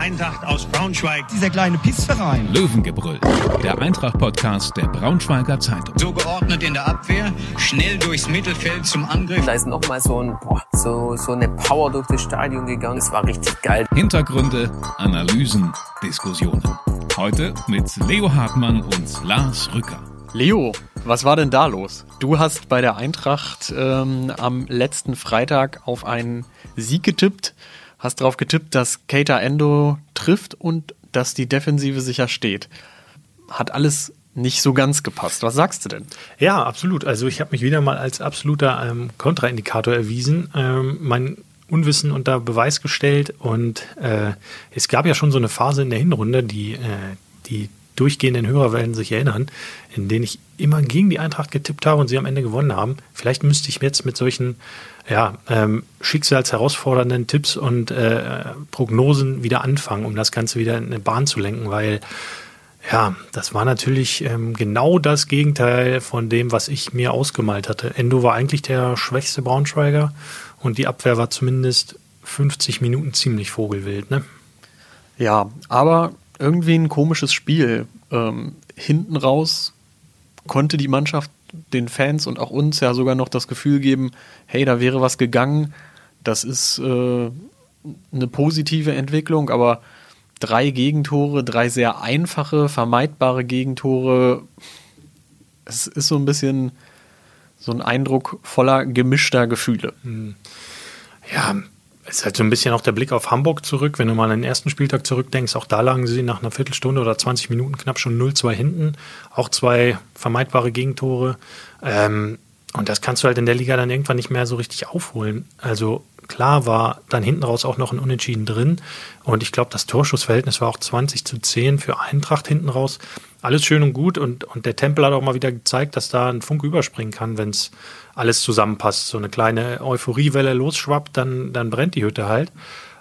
Eintracht aus Braunschweig. Dieser kleine Pissverein. Löwengebrüll, der Eintracht-Podcast der Braunschweiger Zeitung. So geordnet in der Abwehr, schnell durchs Mittelfeld zum Angriff. Da ist nochmal so, ein, boah, so, so eine Power durch das Stadion gegangen. Es war richtig geil. Hintergründe, Analysen, Diskussionen. Heute mit Leo Hartmann und Lars Rücker. Leo, was war denn da los? Du hast bei der Eintracht ähm, am letzten Freitag auf einen Sieg getippt, hast darauf getippt, dass Keita Endo trifft und dass die Defensive sicher steht. Hat alles nicht so ganz gepasst. Was sagst du denn? Ja, absolut. Also ich habe mich wieder mal als absoluter ähm, Kontraindikator erwiesen. Ähm, mein Unwissen unter Beweis gestellt und äh, es gab ja schon so eine Phase in der Hinrunde, die, äh, die durchgehenden Hörer werden sich erinnern, in denen ich immer gegen die Eintracht getippt habe und sie am Ende gewonnen haben. Vielleicht müsste ich jetzt mit solchen ja, ähm, schicksalsherausfordernden Tipps und äh, Prognosen wieder anfangen, um das Ganze wieder in eine Bahn zu lenken, weil ja, das war natürlich ähm, genau das Gegenteil von dem, was ich mir ausgemalt hatte. Endo war eigentlich der schwächste Braunschweiger und die Abwehr war zumindest 50 Minuten ziemlich vogelwild, ne? Ja, aber irgendwie ein komisches Spiel. Ähm, hinten raus konnte die Mannschaft den Fans und auch uns ja sogar noch das Gefühl geben, hey, da wäre was gegangen. Das ist äh, eine positive Entwicklung, aber drei Gegentore, drei sehr einfache, vermeidbare Gegentore. Es ist so ein bisschen so ein Eindruck voller gemischter Gefühle. Ja, es ist halt so ein bisschen auch der Blick auf Hamburg zurück. Wenn du mal an den ersten Spieltag zurückdenkst, auch da lagen sie nach einer Viertelstunde oder 20 Minuten knapp schon 0-2 hinten. Auch zwei vermeidbare Gegentore. Ähm, und das kannst du halt in der Liga dann irgendwann nicht mehr so richtig aufholen. Also klar war dann hinten raus auch noch ein Unentschieden drin. Und ich glaube, das Torschussverhältnis war auch 20 zu 10 für Eintracht hinten raus. Alles schön und gut. Und, und der Tempel hat auch mal wieder gezeigt, dass da ein Funk überspringen kann, wenn es alles zusammenpasst. So eine kleine Euphoriewelle losschwappt, dann, dann brennt die Hütte halt.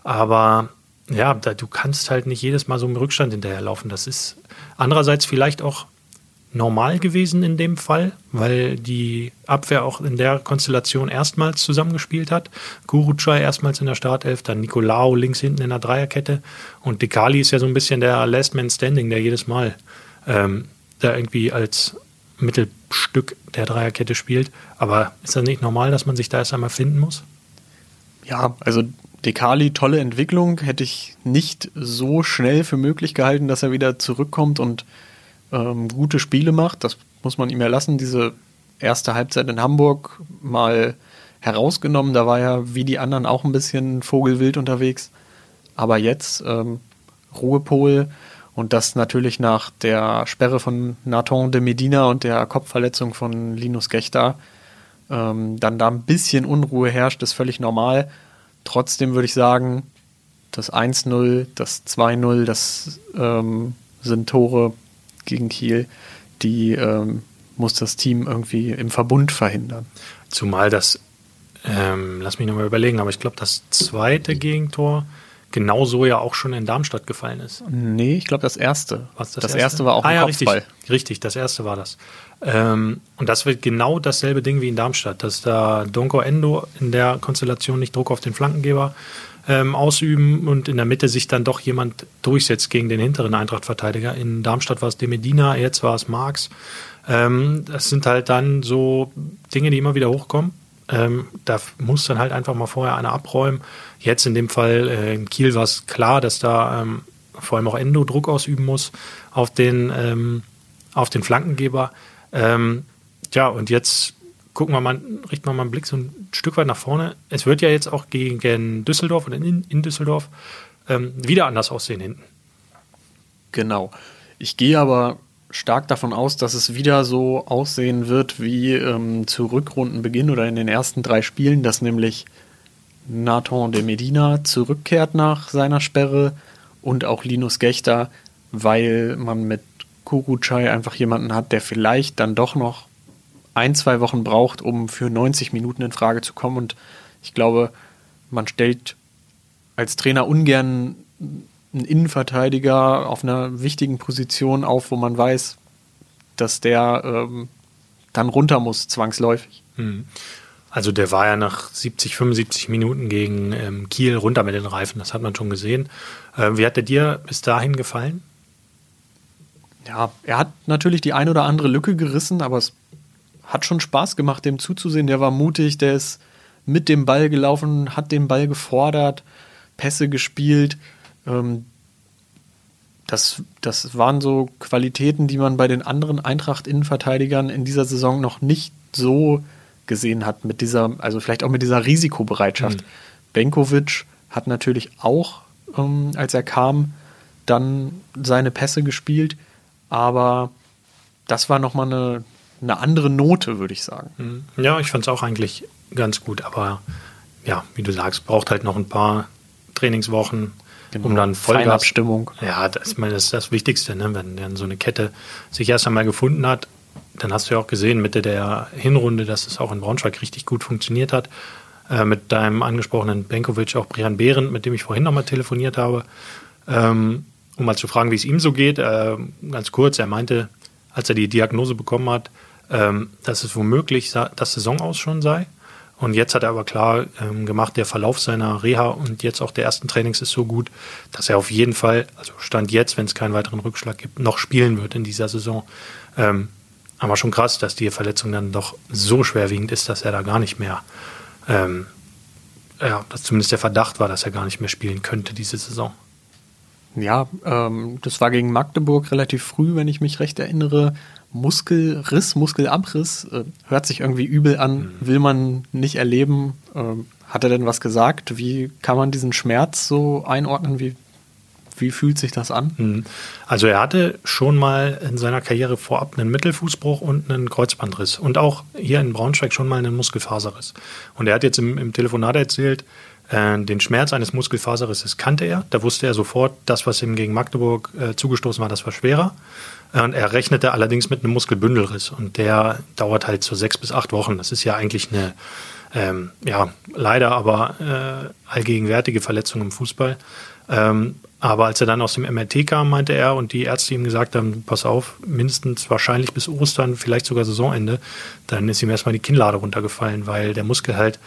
Aber ja, da, du kannst halt nicht jedes Mal so im Rückstand hinterherlaufen. Das ist andererseits vielleicht auch normal gewesen in dem Fall, weil die Abwehr auch in der Konstellation erstmals zusammengespielt hat. Gurucay erstmals in der Startelf, dann Nicolao links hinten in der Dreierkette und Dekali ist ja so ein bisschen der Last Man Standing, der jedes Mal ähm, da irgendwie als Mittelstück der Dreierkette spielt. Aber ist das nicht normal, dass man sich da erst einmal finden muss? Ja, also Dekali, tolle Entwicklung. Hätte ich nicht so schnell für möglich gehalten, dass er wieder zurückkommt und ähm, gute Spiele macht. Das muss man ihm ja lassen. Diese erste Halbzeit in Hamburg mal herausgenommen. Da war er wie die anderen auch ein bisschen vogelwild unterwegs. Aber jetzt ähm, Ruhepol und das natürlich nach der Sperre von Nathan de Medina und der Kopfverletzung von Linus Gechter. Ähm, dann da ein bisschen Unruhe herrscht, ist völlig normal. Trotzdem würde ich sagen, das 1-0, das 2-0, das ähm, sind Tore gegen Kiel, die ähm, muss das Team irgendwie im Verbund verhindern. Zumal das, ähm, lass mich nochmal überlegen, aber ich glaube, das zweite Gegentor genauso ja auch schon in Darmstadt gefallen ist. Nee, ich glaube, das erste. Was das, das erste? erste? war auch ah, ein ja, Kopfball. Richtig, richtig, das erste war das. Ähm, und das wird genau dasselbe Ding wie in Darmstadt, dass da Donko Endo in der Konstellation nicht Druck auf den Flankengeber ähm, ausüben und in der Mitte sich dann doch jemand durchsetzt gegen den hinteren Eintracht-Verteidiger. In Darmstadt war es De Medina, jetzt war es Marx. Ähm, das sind halt dann so Dinge, die immer wieder hochkommen. Ähm, da muss dann halt einfach mal vorher einer abräumen. Jetzt in dem Fall äh, in Kiel war es klar, dass da ähm, vor allem auch Endo Druck ausüben muss auf den, ähm, auf den Flankengeber. Ähm, ja, und jetzt gucken wir mal, richten wir mal einen Blick so ein Stück weit nach vorne. Es wird ja jetzt auch gegen Düsseldorf oder in, in Düsseldorf ähm, wieder anders aussehen hinten. Genau. Ich gehe aber stark davon aus, dass es wieder so aussehen wird wie ähm, zu Rückrundenbeginn oder in den ersten drei Spielen, dass nämlich Nathan de Medina zurückkehrt nach seiner Sperre und auch Linus Gechter, weil man mit Kurucay einfach jemanden hat, der vielleicht dann doch noch ein, zwei Wochen braucht, um für 90 Minuten in Frage zu kommen. Und ich glaube, man stellt als Trainer ungern einen Innenverteidiger auf einer wichtigen Position auf, wo man weiß, dass der ähm, dann runter muss, zwangsläufig. Hm. Also der war ja nach 70, 75 Minuten gegen ähm, Kiel runter mit den Reifen, das hat man schon gesehen. Äh, wie hat der dir bis dahin gefallen? Ja, er hat natürlich die ein oder andere Lücke gerissen, aber es hat schon Spaß gemacht, dem zuzusehen. Der war mutig, der ist mit dem Ball gelaufen, hat den Ball gefordert, Pässe gespielt. Ähm, das, das waren so Qualitäten, die man bei den anderen Eintracht-Innenverteidigern in dieser Saison noch nicht so gesehen hat, mit dieser, also vielleicht auch mit dieser Risikobereitschaft. Mhm. Benkovic hat natürlich auch, ähm, als er kam, dann seine Pässe gespielt, aber das war nochmal eine, eine andere Note, würde ich sagen. Mhm. Ja, ich fand es auch eigentlich ganz gut, aber ja, wie du sagst, braucht halt noch ein paar Trainingswochen, genau. um dann Vollgas. Abstimmung. Ja, das, ich meine, das ist das Wichtigste, ne? wenn dann so eine Kette sich erst einmal gefunden hat. Dann hast du ja auch gesehen, Mitte der Hinrunde, dass es auch in Braunschweig richtig gut funktioniert hat. Äh, mit deinem angesprochenen Benkovic, auch Brian Behrendt, mit dem ich vorhin nochmal telefoniert habe, ähm, um mal zu fragen, wie es ihm so geht. Äh, ganz kurz, er meinte, als er die Diagnose bekommen hat, ähm, dass es womöglich das Saison aus schon sei. Und jetzt hat er aber klar ähm, gemacht, der Verlauf seiner Reha und jetzt auch der ersten Trainings ist so gut, dass er auf jeden Fall, also Stand jetzt, wenn es keinen weiteren Rückschlag gibt, noch spielen wird in dieser Saison. Ähm, aber schon krass, dass die Verletzung dann doch so schwerwiegend ist, dass er da gar nicht mehr, ähm, ja, dass zumindest der Verdacht war, dass er gar nicht mehr spielen könnte diese Saison. Ja, ähm, das war gegen Magdeburg relativ früh, wenn ich mich recht erinnere. Muskelriss, Muskelabriss, äh, hört sich irgendwie übel an, mhm. will man nicht erleben. Ähm, hat er denn was gesagt? Wie kann man diesen Schmerz so einordnen? Wie, wie fühlt sich das an? Mhm. Also er hatte schon mal in seiner Karriere vorab einen Mittelfußbruch und einen Kreuzbandriss und auch hier in Braunschweig schon mal einen Muskelfaserriss. Und er hat jetzt im, im Telefonat erzählt, äh, den Schmerz eines Muskelfaserrisses kannte er. Da wusste er sofort, das, was ihm gegen Magdeburg äh, zugestoßen war, das war schwerer. Und er rechnete allerdings mit einem Muskelbündelriss und der dauert halt so sechs bis acht Wochen. Das ist ja eigentlich eine, ähm, ja, leider aber äh, allgegenwärtige Verletzung im Fußball. Ähm, aber als er dann aus dem MRT kam, meinte er und die Ärzte ihm gesagt haben, pass auf, mindestens wahrscheinlich bis Ostern, vielleicht sogar Saisonende, dann ist ihm erstmal die Kinnlade runtergefallen, weil der Muskel halt,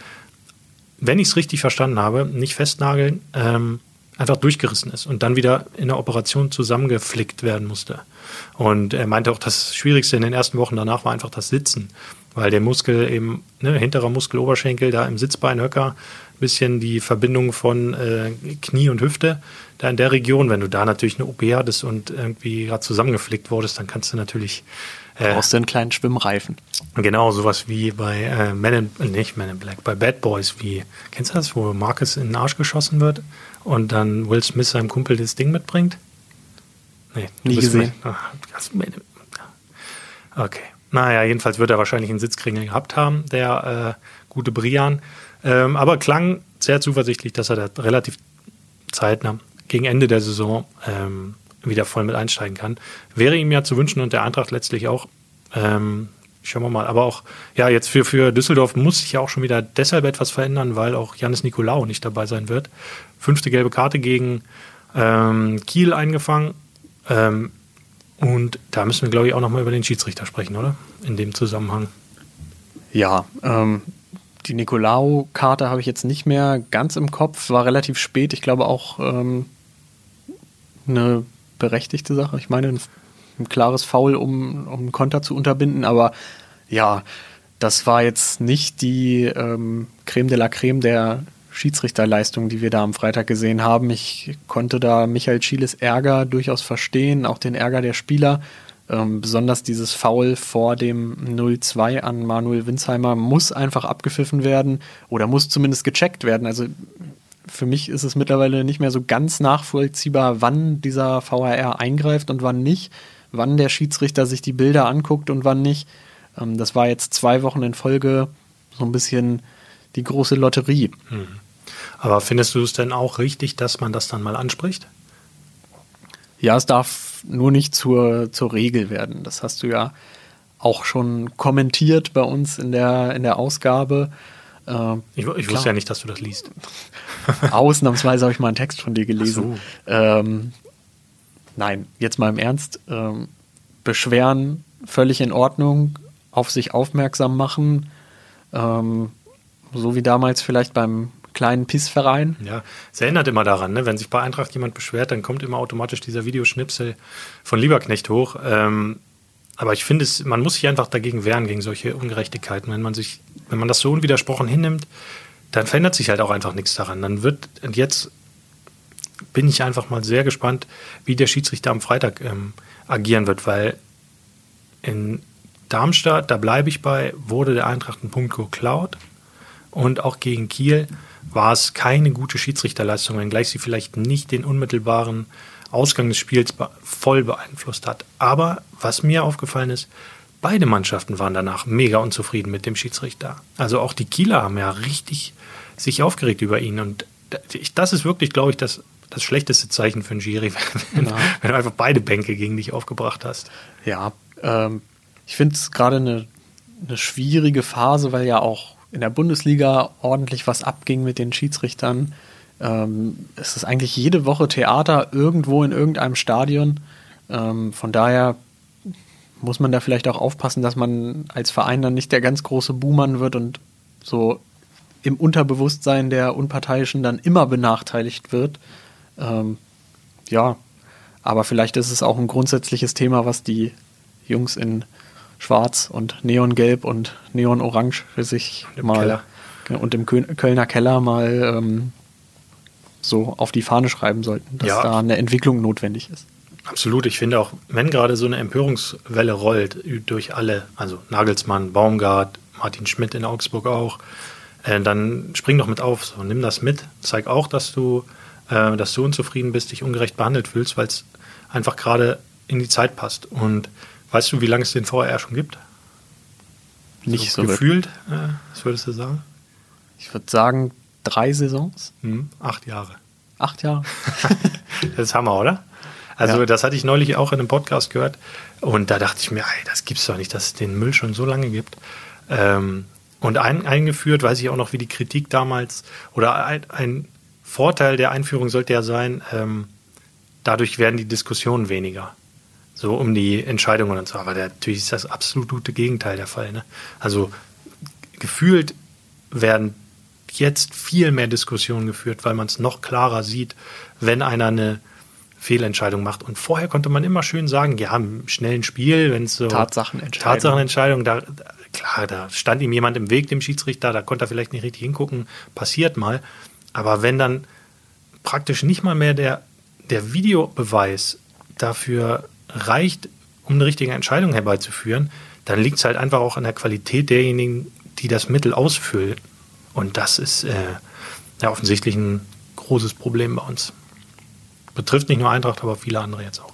wenn ich es richtig verstanden habe, nicht festnageln, ähm, einfach durchgerissen ist und dann wieder in der Operation zusammengeflickt werden musste. Und er meinte auch, das Schwierigste in den ersten Wochen danach war einfach das Sitzen, weil der Muskel eben, ne, hinterer Muskel, Oberschenkel, da im Sitzbeinhöcker, bisschen die Verbindung von äh, Knie und Hüfte, da in der Region, wenn du da natürlich eine OP hattest und irgendwie gerade zusammengeflickt wurdest, dann kannst du natürlich äh, brauchst du einen kleinen Schwimmreifen. Genau, sowas wie bei äh, Men in, nicht Men in Black, bei Bad Boys, wie, kennst du das, wo Marcus in den Arsch geschossen wird und dann Will Smith seinem Kumpel das Ding mitbringt? Nee, nie gesehen. Ach, okay. Naja, jedenfalls wird er wahrscheinlich einen Sitzkringel gehabt haben, der äh, gute Brian. Ähm, aber klang sehr zuversichtlich, dass er da relativ zeitnah gegen Ende der Saison ähm, wieder voll mit einsteigen kann. Wäre ihm ja zu wünschen und der Eintracht letztlich auch. Ähm, schauen wir mal. Aber auch, ja, jetzt für, für Düsseldorf muss sich ja auch schon wieder deshalb etwas verändern, weil auch Janis Nikolaou nicht dabei sein wird. Fünfte gelbe Karte gegen ähm, Kiel eingefangen. Ähm, und da müssen wir, glaube ich, auch nochmal über den Schiedsrichter sprechen, oder? In dem Zusammenhang. Ja, ähm, die Nikolaou-Karte habe ich jetzt nicht mehr ganz im Kopf, war relativ spät. Ich glaube auch ähm, eine berechtigte Sache. Ich meine, ein, ein klares Foul, um, um Konter zu unterbinden, aber ja, das war jetzt nicht die ähm, Creme de la Creme der Schiedsrichterleistung, die wir da am Freitag gesehen haben. Ich konnte da Michael Schieles Ärger durchaus verstehen, auch den Ärger der Spieler. Ähm, besonders dieses Foul vor dem 0-2 an Manuel Winsheimer muss einfach abgepfiffen werden oder muss zumindest gecheckt werden. Also für mich ist es mittlerweile nicht mehr so ganz nachvollziehbar, wann dieser VHR eingreift und wann nicht, wann der Schiedsrichter sich die Bilder anguckt und wann nicht. Ähm, das war jetzt zwei Wochen in Folge so ein bisschen die große Lotterie. Mhm. Aber findest du es denn auch richtig, dass man das dann mal anspricht? Ja, es darf nur nicht zur, zur Regel werden. Das hast du ja auch schon kommentiert bei uns in der, in der Ausgabe. Äh, ich, ich wusste ja nicht, dass du das liest. Ausnahmsweise habe ich mal einen Text von dir gelesen. So. Ähm, nein, jetzt mal im Ernst. Ähm, beschweren, völlig in Ordnung, auf sich aufmerksam machen. Ähm, So wie damals vielleicht beim kleinen Pissverein. Ja, es erinnert immer daran, ne? wenn sich bei Eintracht jemand beschwert, dann kommt immer automatisch dieser Videoschnipsel von Lieberknecht hoch. Ähm, aber ich finde man muss sich einfach dagegen wehren, gegen solche Ungerechtigkeiten. Wenn man sich, wenn man das so unwidersprochen hinnimmt, dann verändert sich halt auch einfach nichts daran. Dann wird, und jetzt bin ich einfach mal sehr gespannt, wie der Schiedsrichter am Freitag ähm, agieren wird, weil in Darmstadt, da bleibe ich bei, wurde der Eintracht ein Punkt geklaut. Und auch gegen Kiel war es keine gute Schiedsrichterleistung, wenngleich sie vielleicht nicht den unmittelbaren Ausgang des Spiels voll beeinflusst hat. Aber was mir aufgefallen ist, beide Mannschaften waren danach mega unzufrieden mit dem Schiedsrichter. Also auch die Kieler haben ja richtig sich aufgeregt über ihn. Und das ist wirklich, glaube ich, das, das schlechteste Zeichen für einen Giri, wenn, ja. wenn du einfach beide Bänke gegen dich aufgebracht hast. Ja, ähm, ich finde es gerade eine, eine schwierige Phase, weil ja auch in der Bundesliga ordentlich was abging mit den Schiedsrichtern. Ähm, es ist eigentlich jede Woche Theater irgendwo in irgendeinem Stadion. Ähm, von daher muss man da vielleicht auch aufpassen, dass man als Verein dann nicht der ganz große Buhmann wird und so im Unterbewusstsein der Unparteiischen dann immer benachteiligt wird. Ähm, ja, aber vielleicht ist es auch ein grundsätzliches Thema, was die Jungs in Schwarz und Neongelb und Neonorange für sich und mal Keller. und im Kölner Keller mal ähm, so auf die Fahne schreiben sollten, dass ja. da eine Entwicklung notwendig ist. Absolut. Ich finde auch, wenn gerade so eine Empörungswelle rollt durch alle, also Nagelsmann, Baumgart, Martin Schmidt in Augsburg auch, äh, dann spring doch mit auf. So, nimm das mit. Zeig auch, dass du, äh, dass du unzufrieden bist, dich ungerecht behandelt fühlst, weil es einfach gerade in die Zeit passt. Und Weißt du, wie lange es den VR schon gibt? Nicht so, so gefühlt, äh, was würdest du sagen? Ich würde sagen, drei Saisons. Hm, acht Jahre. Acht Jahre. das ist Hammer, oder? Also, ja. das hatte ich neulich auch in einem Podcast gehört. Und da dachte ich mir, ey, das gibt's doch nicht, dass es den Müll schon so lange gibt. Ähm, und ein, eingeführt, weiß ich auch noch, wie die Kritik damals oder ein, ein Vorteil der Einführung sollte ja sein, ähm, dadurch werden die Diskussionen weniger so um die Entscheidungen und so. Aber der, natürlich ist das absolute Gegenteil der Fall. Ne? Also gefühlt werden jetzt viel mehr Diskussionen geführt, weil man es noch klarer sieht, wenn einer eine Fehlentscheidung macht. Und vorher konnte man immer schön sagen, ja, im schnellen Spiel, wenn es so Tatsachenentscheidung, Tatsachenentscheidung da, klar, da stand ihm jemand im Weg, dem Schiedsrichter, da konnte er vielleicht nicht richtig hingucken, passiert mal. Aber wenn dann praktisch nicht mal mehr der, der Videobeweis dafür reicht, um eine richtige Entscheidung herbeizuführen, dann liegt es halt einfach auch an der Qualität derjenigen, die das Mittel ausfüllen. Und das ist äh, ja offensichtlich ein großes Problem bei uns. Betrifft nicht nur Eintracht, aber viele andere jetzt auch.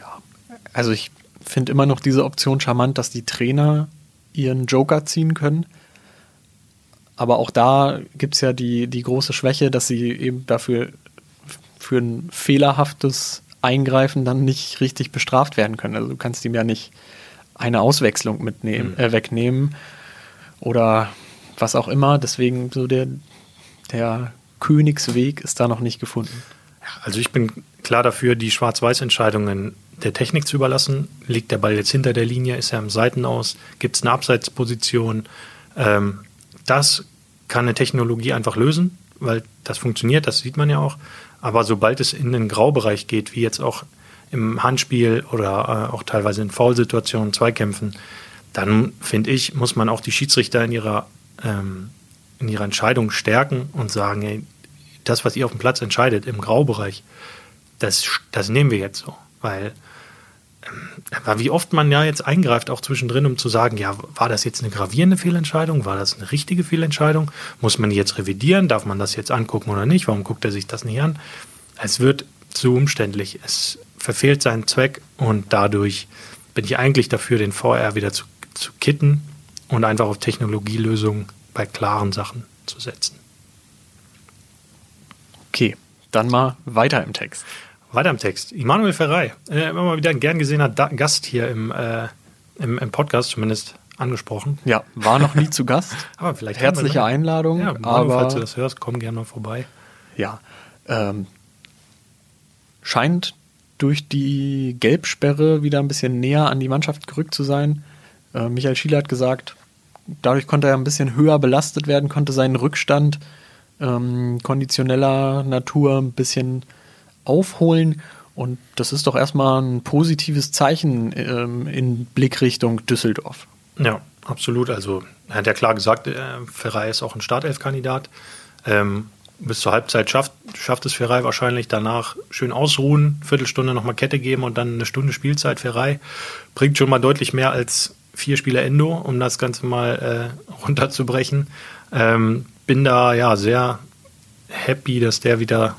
Ja, also ich finde immer noch diese Option charmant, dass die Trainer ihren Joker ziehen können. Aber auch da gibt es ja die, die große Schwäche, dass sie eben dafür für ein fehlerhaftes Eingreifen dann nicht richtig bestraft werden können. Also du kannst ihm ja nicht eine Auswechslung mitnehmen, mhm. äh, wegnehmen oder was auch immer. Deswegen so der, der Königsweg ist da noch nicht gefunden. Also ich bin klar dafür, die Schwarz-Weiß-Entscheidungen der Technik zu überlassen. Liegt der Ball jetzt hinter der Linie, ist er am Seiten aus, gibt es eine Abseitsposition. Ähm, das kann eine Technologie einfach lösen, weil das funktioniert, das sieht man ja auch. Aber sobald es in den Graubereich geht, wie jetzt auch im Handspiel oder äh, auch teilweise in Foulsituationen, Zweikämpfen, dann finde ich, muss man auch die Schiedsrichter in ihrer, ähm, in ihrer Entscheidung stärken und sagen, ey, das, was ihr auf dem Platz entscheidet, im Graubereich, das, das nehmen wir jetzt so. Weil aber wie oft man ja jetzt eingreift, auch zwischendrin, um zu sagen, ja, war das jetzt eine gravierende Fehlentscheidung? War das eine richtige Fehlentscheidung? Muss man die jetzt revidieren? Darf man das jetzt angucken oder nicht? Warum guckt er sich das nicht an? Es wird zu umständlich. Es verfehlt seinen Zweck und dadurch bin ich eigentlich dafür, den VR wieder zu, zu kitten und einfach auf Technologielösungen bei klaren Sachen zu setzen. Okay, dann mal weiter im Text. Weiter im Text. Immanuel Ferrei, äh, immer mal wieder ein gern gesehener da Gast hier im, äh, im, im, Podcast, zumindest angesprochen. Ja, war noch nie zu Gast. aber vielleicht herzliche Einladung. Ja, aber falls du das hörst, komm gerne mal vorbei. Ja, ähm, scheint durch die Gelbsperre wieder ein bisschen näher an die Mannschaft gerückt zu sein. Äh, Michael Schiele hat gesagt, dadurch konnte er ein bisschen höher belastet werden, konnte seinen Rückstand ähm, konditioneller Natur ein bisschen aufholen. Und das ist doch erstmal ein positives Zeichen ähm, in Blickrichtung Düsseldorf. Ja, absolut. Also er hat ja klar gesagt, äh, Ferrei ist auch ein Startelf-Kandidat. Ähm, bis zur Halbzeit schafft, schafft es Ferrei wahrscheinlich. Danach schön ausruhen, Viertelstunde nochmal Kette geben und dann eine Stunde Spielzeit. Ferrei bringt schon mal deutlich mehr als vier Spieler Endo, um das Ganze mal äh, runterzubrechen. Ähm, bin da ja sehr happy, dass der wieder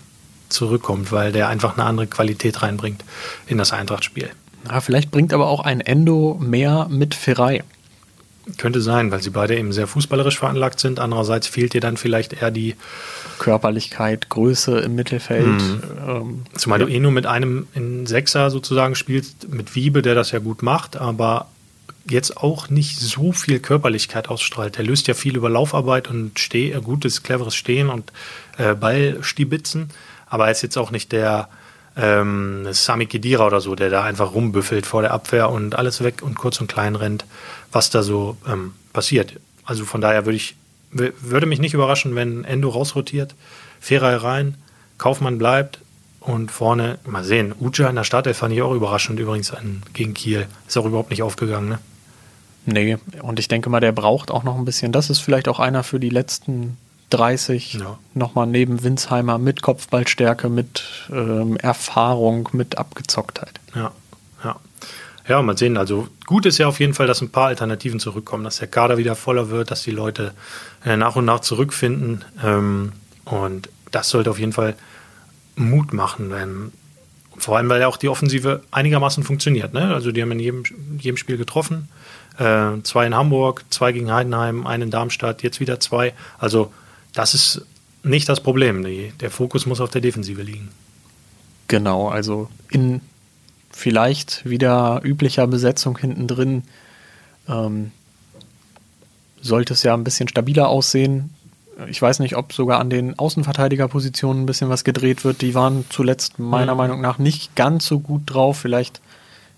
zurückkommt, weil der einfach eine andere Qualität reinbringt in das Eintracht-Spiel. Ja, vielleicht bringt aber auch ein Endo mehr mit Ferrei. Könnte sein, weil sie beide eben sehr fußballerisch veranlagt sind. Andererseits fehlt dir dann vielleicht eher die Körperlichkeit, Größe im Mittelfeld. Mhm. Ähm, Zumal ja. du eh nur mit einem in Sechser sozusagen spielst, mit Wiebe, der das ja gut macht, aber jetzt auch nicht so viel Körperlichkeit ausstrahlt. Der löst ja viel über Laufarbeit und Steh, äh, gutes, cleveres Stehen und äh, Ballstibitzen, aber er ist jetzt auch nicht der ähm, Sami Kedira oder so, der da einfach rumbüffelt vor der Abwehr und alles weg und kurz und klein rennt, was da so ähm, passiert. Also von daher würde ich, würde mich nicht überraschen, wenn Endo rausrotiert, Ferrei rein, Kaufmann bleibt und vorne, mal sehen, Uja in der Startelf fand ich auch überraschend übrigens gegen Kiel. Ist auch überhaupt nicht aufgegangen, ne? Nee, und ich denke mal, der braucht auch noch ein bisschen. Das ist vielleicht auch einer für die letzten 30. Ja. Nochmal neben Winsheimer mit Kopfballstärke, mit ähm, Erfahrung, mit Abgezocktheit. Ja, ja. Ja, mal sehen. Also gut ist ja auf jeden Fall, dass ein paar Alternativen zurückkommen, dass der Kader wieder voller wird, dass die Leute äh, nach und nach zurückfinden. Ähm, und das sollte auf jeden Fall Mut machen, wenn, vor allem, weil ja auch die Offensive einigermaßen funktioniert. Ne? Also die haben in jedem, jedem Spiel getroffen. Äh, zwei in Hamburg, zwei gegen Heidenheim, einen in Darmstadt, jetzt wieder zwei. Also das ist nicht das Problem. Die, der Fokus muss auf der Defensive liegen. Genau, also in vielleicht wieder üblicher Besetzung hinten drin ähm, sollte es ja ein bisschen stabiler aussehen. Ich weiß nicht, ob sogar an den Außenverteidigerpositionen ein bisschen was gedreht wird. Die waren zuletzt meiner mhm. Meinung nach nicht ganz so gut drauf. Vielleicht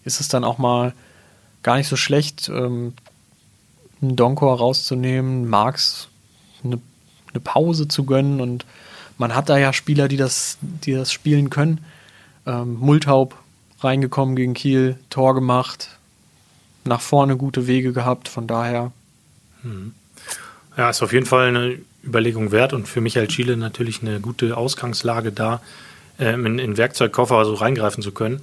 ist es dann auch mal gar nicht so schlecht, ähm, einen Donkor rauszunehmen, Marx eine, eine, Pause zu gönnen und man hat da ja Spieler, die das, die das spielen können. Ähm, Multaub reingekommen gegen Kiel, Tor gemacht, nach vorne gute Wege gehabt, von daher. Hm. Ja, ist auf jeden Fall eine Überlegung wert und für Michael Schiele natürlich eine gute Ausgangslage da, ähm, in, in Werkzeugkoffer so reingreifen zu können.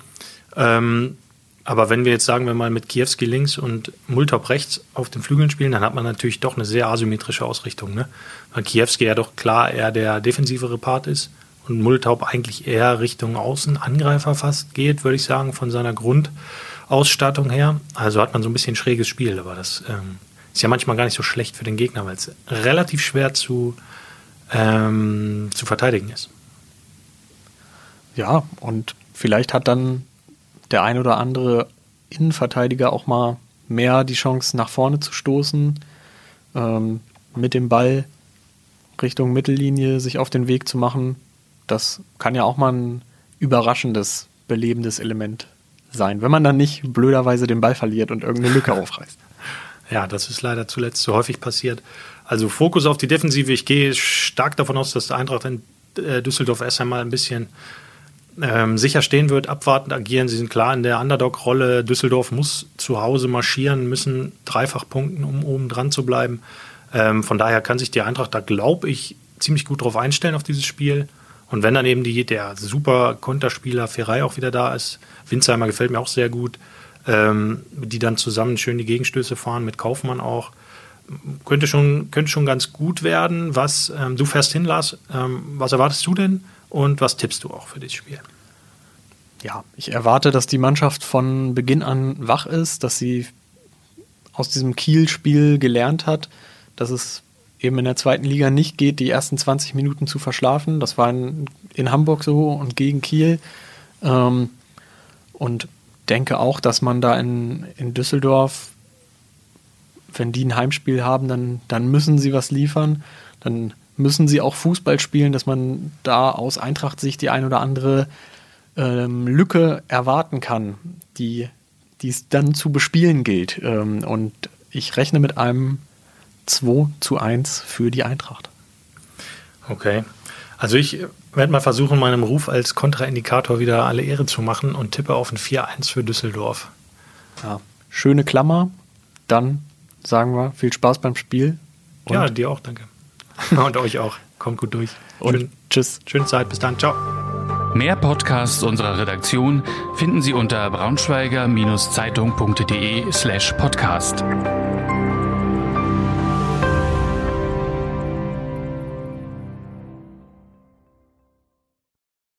Ähm, aber wenn wir jetzt sagen wir mal mit Kiewski links und Multop rechts auf den Flügeln spielen, dann hat man natürlich doch eine sehr asymmetrische Ausrichtung. Ne? Weil Kiewski ja doch klar eher der defensivere Part ist und Multop eigentlich eher Richtung Außenangreifer fast geht, würde ich sagen, von seiner Grundausstattung her. Also hat man so ein bisschen schräges Spiel, aber das ähm, ist ja manchmal gar nicht so schlecht für den Gegner, weil es relativ schwer zu, ähm, zu verteidigen ist. Ja, und vielleicht hat dann der ein oder andere Innenverteidiger auch mal mehr die Chance, nach vorne zu stoßen, ähm, mit dem Ball Richtung Mittellinie sich auf den Weg zu machen. Das kann ja auch mal ein überraschendes, belebendes Element sein, wenn man dann nicht blöderweise den Ball verliert und irgendeine Lücke aufreißt. Ja, das ist leider zuletzt so häufig passiert. Also Fokus auf die Defensive. Ich gehe stark davon aus, dass der Eintracht in äh, Düsseldorf erst einmal ein bisschen ähm, sicher stehen wird, abwartend agieren. Sie sind klar in der Underdog-Rolle. Düsseldorf muss zu Hause marschieren, müssen dreifach punkten, um oben dran zu bleiben. Ähm, von daher kann sich die Eintracht da, glaube ich, ziemlich gut drauf einstellen auf dieses Spiel. Und wenn dann eben die, der super Konterspieler Ferrei auch wieder da ist, Winzheimer gefällt mir auch sehr gut, ähm, die dann zusammen schön die Gegenstöße fahren, mit Kaufmann auch, könnte schon, könnte schon ganz gut werden. Was, ähm, du fährst hin, Lars, ähm, was erwartest du denn? Und was tippst du auch für das Spiel? Ja, ich erwarte, dass die Mannschaft von Beginn an wach ist, dass sie aus diesem Kiel-Spiel gelernt hat, dass es eben in der zweiten Liga nicht geht, die ersten 20 Minuten zu verschlafen. Das war in, in Hamburg so und gegen Kiel. Ähm, und denke auch, dass man da in, in Düsseldorf, wenn die ein Heimspiel haben, dann, dann müssen sie was liefern. Dann müssen sie auch Fußball spielen, dass man da aus Eintracht-Sicht die ein oder andere ähm, Lücke erwarten kann, die es dann zu bespielen gilt. Ähm, und ich rechne mit einem 2 zu 1 für die Eintracht. Okay. Also ich werde mal versuchen, meinem Ruf als Kontraindikator wieder alle Ehre zu machen und tippe auf ein 4-1 für Düsseldorf. Ja. Schöne Klammer. Dann sagen wir viel Spaß beim Spiel. Ja, dir auch, danke. und euch auch. Kommt gut durch. Und Schön, tschüss. Schöne Zeit. Bis dann. Ciao. Mehr Podcasts unserer Redaktion finden Sie unter braunschweiger-zeitung.de slash podcast.